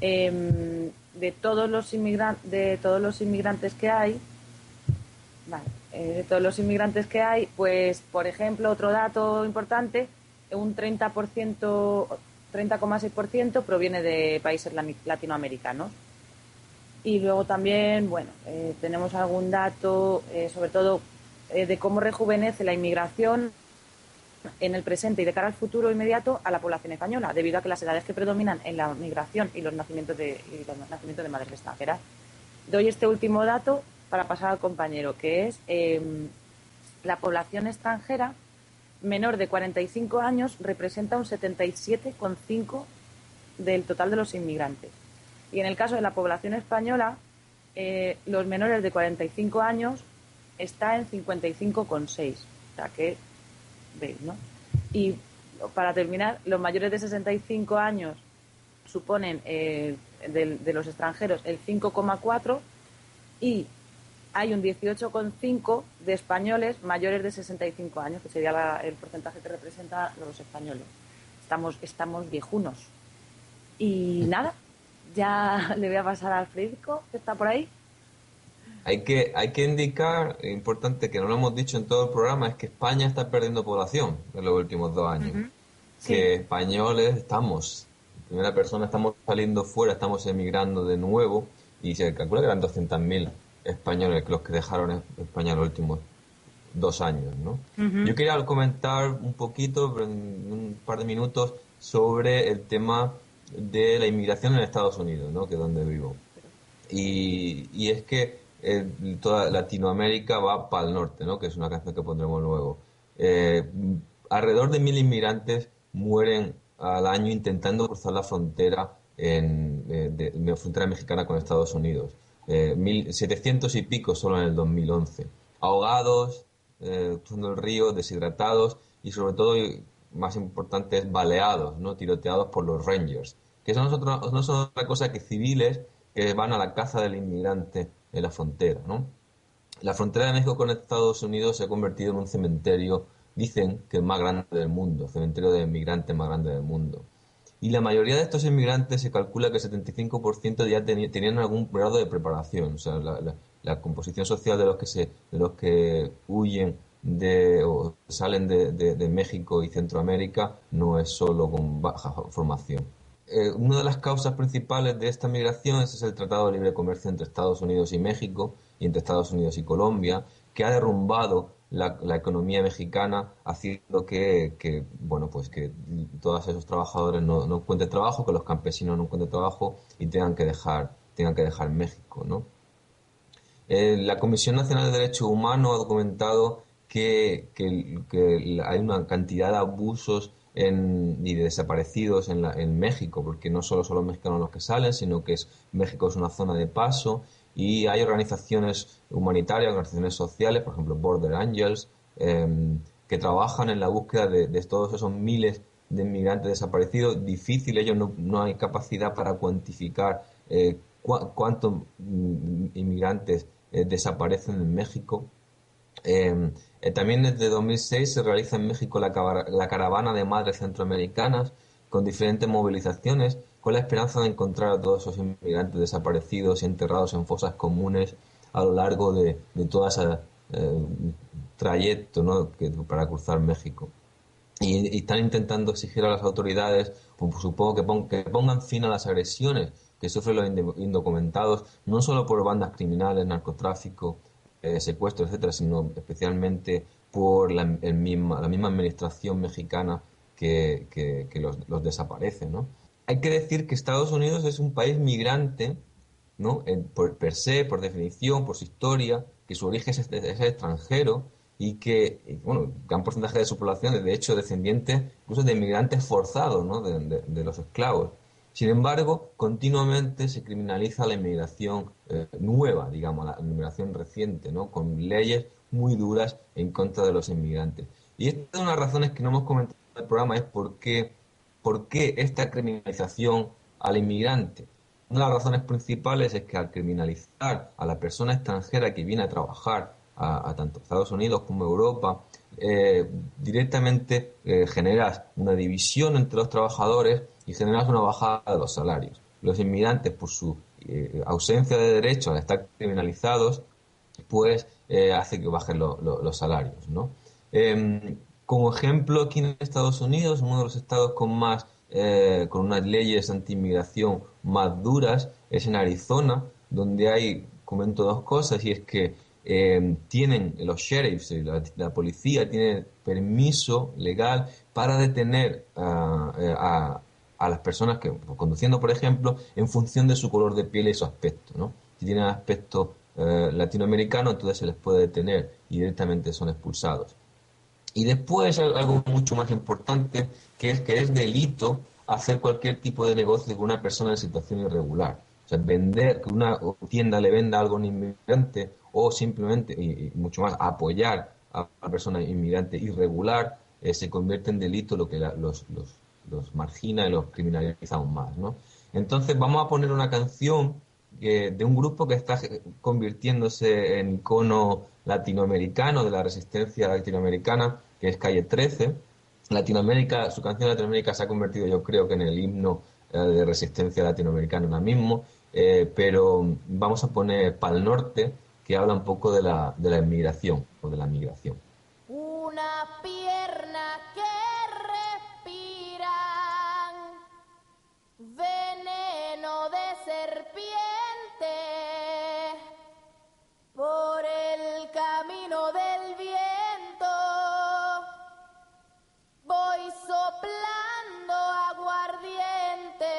eh, de todos los de todos los inmigrantes que hay, vale, eh, de todos los inmigrantes que hay, pues, por ejemplo, otro dato importante, un 30%, 30,6% proviene de países latinoamericanos. Y luego también, bueno, eh, tenemos algún dato, eh, sobre todo, eh, de cómo rejuvenece la inmigración en el presente y de cara al futuro inmediato a la población española, debido a que las edades que predominan en la migración y los nacimientos de, y los nacimientos de madres extranjeras. Doy este último dato para pasar al compañero, que es eh, la población extranjera menor de 45 años representa un 77,5 del total de los inmigrantes. Y en el caso de la población española, eh, los menores de 45 años está en 55,6. O sea que, veis, ¿no? Y para terminar, los mayores de 65 años suponen eh, de, los extranjeros el 5,4 y hay un 18,5 de españoles mayores de 65 años, que sería el porcentaje que representa los españoles. Estamos, estamos viejunos. Y nada, ya le voy a pasar al Frederico, que está por ahí. Hay que, hay que indicar, importante que no lo hemos dicho en todo el programa, es que España está perdiendo población en los últimos dos años. Que españoles estamos, en primera persona, estamos saliendo fuera, estamos emigrando de nuevo y se calcula que eran 200.000 españoles los que dejaron es- España en los últimos dos años, ¿no? Ujú. Yo quería comentar un poquito, en un par de minutos, sobre el tema de la inmigración en Estados Unidos, ¿no? Que es donde vivo. Y, y es que eh, toda Latinoamérica va para el norte, ¿no? Que es una canción que pondremos luego. Eh, alrededor de mil inmigrantes mueren al año intentando cruzar la frontera en eh, frontera mexicana con Estados Unidos. Eh, mil, 700 y pico solo en el 2011. Ahogados, cruzando el río, deshidratados y sobre todo, más importante, es baleados, ¿no? tiroteados por los Rangers. Que son nosotros, no son otra cosa que civiles que van a la caza del inmigrante en la frontera. ¿no? La frontera de México con Estados Unidos se ha convertido en un cementerio, dicen que el más grande del mundo, cementerio de inmigrantes más grande del mundo. Y la mayoría de estos inmigrantes se calcula que el 75% ya tenían algún grado de preparación. O sea, la, la- la composición social de los que se, de los que huyen de o salen de, México y Centroamérica no es solo con baja formación. Eh, una de las causas principales de esta migración es el Tratado de Libre Comercio entre Estados Unidos y México y entre Estados Unidos y Colombia, que ha derrumbado la, economía mexicana, haciendo que, que, bueno, pues que todos esos trabajadores no, no encuentren trabajo, que los campesinos no encuentren trabajo y tengan que dejar, tengan que dejar México, ¿no? Eh, la Comisión Nacional de Derechos Humanos ha documentado que, hay una cantidad de abusos y de desaparecidos en, la- en México, porque no solo son los mexicanos los que salen, sino que es, México es una zona de paso y hay organizaciones humanitarias, organizaciones sociales, por ejemplo Border Angels, em, que trabajan en la búsqueda de, todos esos miles de inmigrantes desaparecidos. Difícil, ellos no, hay capacidad para cuantificar eh, cuántos mm, inmigrantes eh, desaparecen en México. Eh, también desde 2006 se realiza en México la, caravana de madres centroamericanas con diferentes movilizaciones con la esperanza de encontrar a todos esos inmigrantes desaparecidos y enterrados en fosas comunes a lo largo de, todo ese eh, trayecto ¿no? que, para cruzar México. Y, están intentando exigir a las autoridades, pues, supongo que, pon- que pongan fin a las agresiones que sufren los indocumentados, no solo por bandas criminales, narcotráfico, eh, secuestro, etcétera, sino especialmente por la, misma, administración mexicana que, los, desaparece, ¿no? Hay que decir que Estados Unidos es un país migrante, ¿no? Por per se, por definición, por su historia, que su origen es, extranjero y que, bueno, gran porcentaje de su población es de hecho descendiente incluso de inmigrantes forzados, ¿no? De los esclavos. Sin embargo, continuamente se criminaliza la inmigración eh, nueva, digamos, la inmigración reciente, ¿no? Con leyes muy duras en contra de los inmigrantes. Y esta es una de las razones que no hemos comentado en el programa es por qué, por qué esta criminalización al inmigrante. Una de las razones principales es que al criminalizar a la persona extranjera que viene a trabajar a, a tanto Estados Unidos como Europa, eh, directamente eh, generas una división entre los trabajadores y generas una bajada de los salarios. Los inmigrantes, por su eh, ausencia de derechos al estar criminalizados, pues hace que bajen lo- lo- los salarios, ¿no? Em, como ejemplo, aquí en Estados Unidos, uno de los estados con más, con unas leyes anti-inmigración más duras es en Arizona, donde hay, comento dos cosas, y es que eh, tienen los sheriffs y la, la policía tienen permiso legal para detener eh, a- las personas que conduciendo, por ejemplo, en función de su color de piel y su aspecto. Si tienen aspecto eh, latinoamericano, entonces se les puede detener y directamente son expulsados. Y después al- algo mucho más importante, que es que es delito hacer cualquier tipo de negocio con una persona en situación irregular. O sea, vender, que una tienda le venda algo a un inmigrante o simplemente, y, y mucho más, apoyar a una persona inmigrante irregular, eh, se convierte en delito, lo que la- los, los, los margina y los criminaliza aún más, ¿no? Entonces vamos a poner una canción eh, de un grupo que está convirtiéndose en icono latinoamericano de la resistencia latinoamericana, que es Calle 13. Latinoamérica, su canción Latinoamérica se ha convertido, yo creo que en el himno eh, de resistencia latinoamericana ahora mismo, eh, pero vamos a poner Pal Norte, que habla un poco de la, de la inmigración o de la migración. Una pierna que respiran veneno de serpiente por el camino del viento. Voy soplando aguardiente.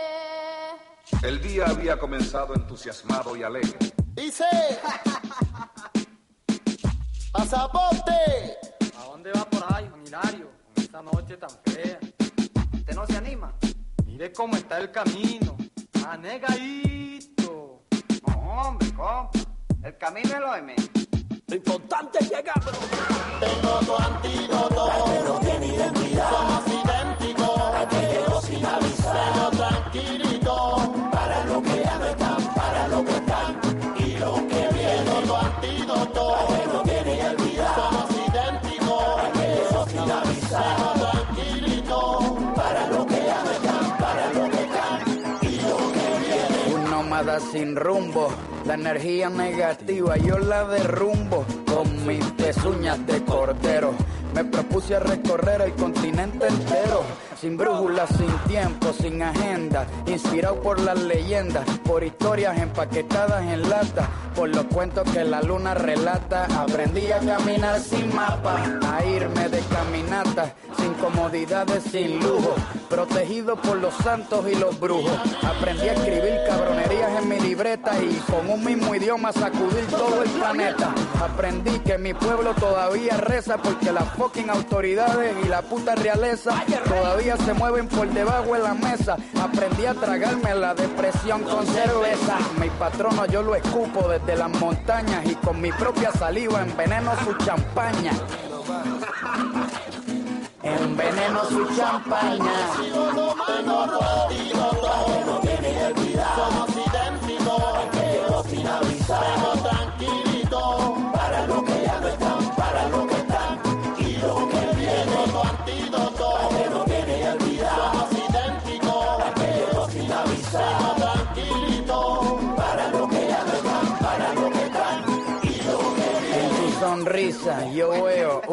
El día había comenzado entusiasmado y alegre. Dice, pasaporte. ¿A dónde va por ahí, Juan Hilario? Con esta noche tan fea. ¿Usted no se anima? Mire cómo está el camino. Anegadito. No, hombre, compa. El camino es lo de menos. Lo importante es llegar, bro. Tengo tu antídoto. Pero tiene identidad. Somos idénticos. Aquellos sin avisar. Pero tranquilito. Sin rumbo, la energía negativa yo la derrumbo con mis pezuñas de cordero. Me propuse a recorrer el continente entero, sin brújula, sin tiempo, sin agenda, inspirado por las leyendas, por historias empaquetadas en lata, por los cuentos que la luna relata. Aprendí a caminar sin mapa, sin comodidades, sin lujo, protegido por los santos y los brujos. Aprendí a escribir cabronerías en mi libreta y con un mismo idioma sacudir todo el planeta. Aprendí que mi pueblo todavía reza porque las fucking autoridades y la puta realeza todavía se mueven por debajo de la mesa. Aprendí a tragarme la depresión con cerveza. Mi patrono yo lo escupo desde las montañas y con mi propia saliva enveneno su champaña. Enveneno su champaña.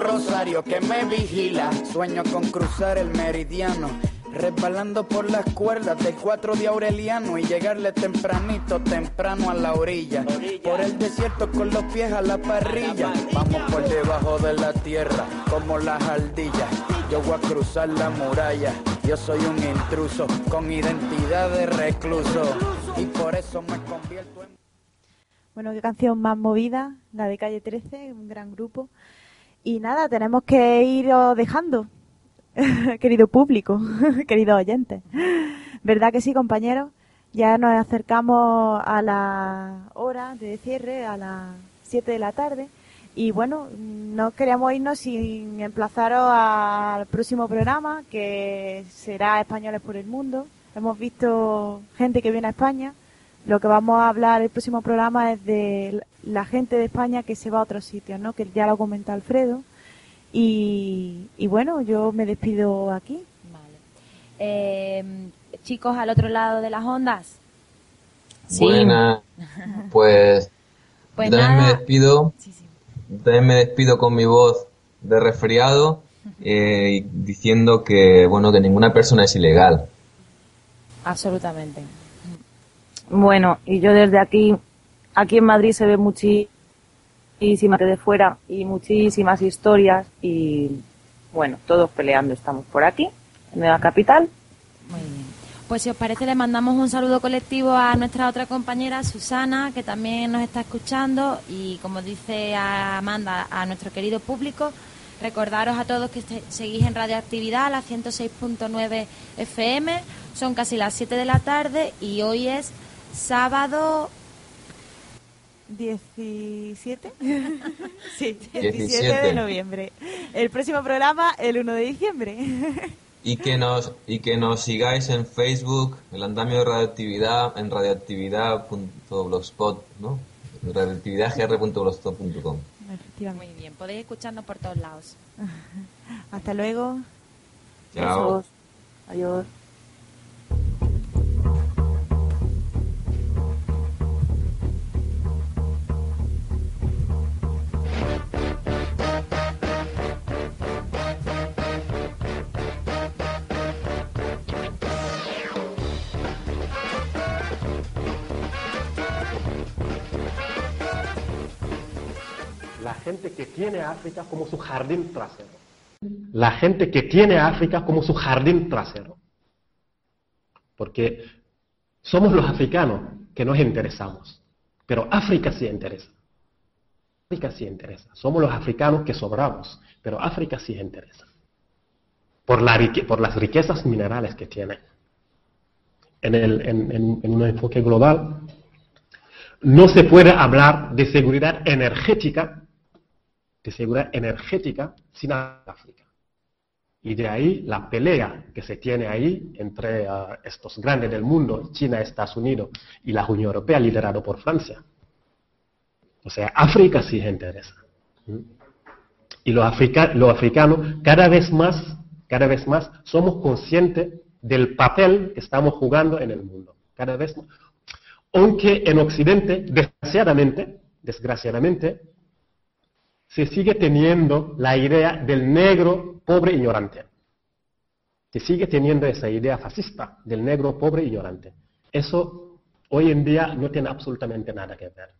rosario que me vigila. Sueño con cruzar el meridiano. Resbalando por las cuerdas del 4 de Aureliano y llegarle tempranito, temprano a la orilla. Por el desierto con los pies a la parrilla. Vamos por debajo de la tierra, como las ardillas. Yo voy a cruzar la muralla. Yo soy un intruso con identidad de recluso. Y por eso me convierto en. Bueno, qué canción más movida, la de Calle 13, un gran grupo. Y nada, tenemos que ir dejando, querido público, queridos oyentes. ¿Verdad que sí, compañeros? Ya nos acercamos a la hora de cierre, a las 7 de la tarde. Y bueno, no queríamos irnos sin emplazaros al próximo programa, que será Españoles por el Mundo. Hemos visto gente que viene a España. Lo que vamos a hablar el próximo programa es de la gente de España que se va a otros sitios, ¿no? Que ya lo comenta Alfredo. Y, y bueno, yo me despido aquí. Eh, chicos, al otro lado de las ondas. Buena. Pues, Pues también me despido. También me despido con mi voz de resfriado, eh, y diciendo que bueno que ninguna persona es ilegal. Absolutamente. Bueno, y yo desde aquí, aquí en Madrid se ve muchísima de fuera y muchísimas historias y bueno, todos peleando estamos por aquí, en la capital. Pues si os parece le mandamos un saludo colectivo a nuestra otra compañera Susana, que también nos está escuchando. Y como dice Amanda, a nuestro querido público, recordaros a todos que este- seguís en radioactividad a la 106.9 FM, son casi las 7 de la tarde y hoy es sábado 17. sí, 17 de 17. noviembre. El próximo programa el 1 de diciembre. Y que nos y que nos sigáis en Facebook, el andamio de radioactividad, en radioactividad.blogspot, ¿no? radioactividadgr.blogspot.com. Muy bien, podéis escucharnos por todos lados. Hasta luego. Chao. Adiós. Gente que tiene África como su jardín trasero. La gente que tiene África como su jardín trasero. Porque somos los africanos que nos interesamos, pero África sí interesa. África sí interesa. Somos los africanos que sobramos, pero África sí interesa. Por, la por las riquezas minerales que tiene. En un enfoque global, no se puede hablar de seguridad energética, de seguridad energética sin África. Y de ahí la pelea que se tiene ahí entre ah, estos grandes del mundo, China, Estados Unidos y la Unión Europea, liderado por Francia. O sea, África sí se interesa. ¿Mm? Y los, los africanos cada vez más, cada vez más somos conscientes del papel que estamos jugando en el mundo. Cada vez más. Aunque en Occidente, desgraciadamente, desgraciadamente, se sigue teniendo la idea del negro pobre ignorante. Se sigue teniendo esa idea fascista del negro pobre ignorante. Eso hoy en día no tiene absolutamente nada que ver.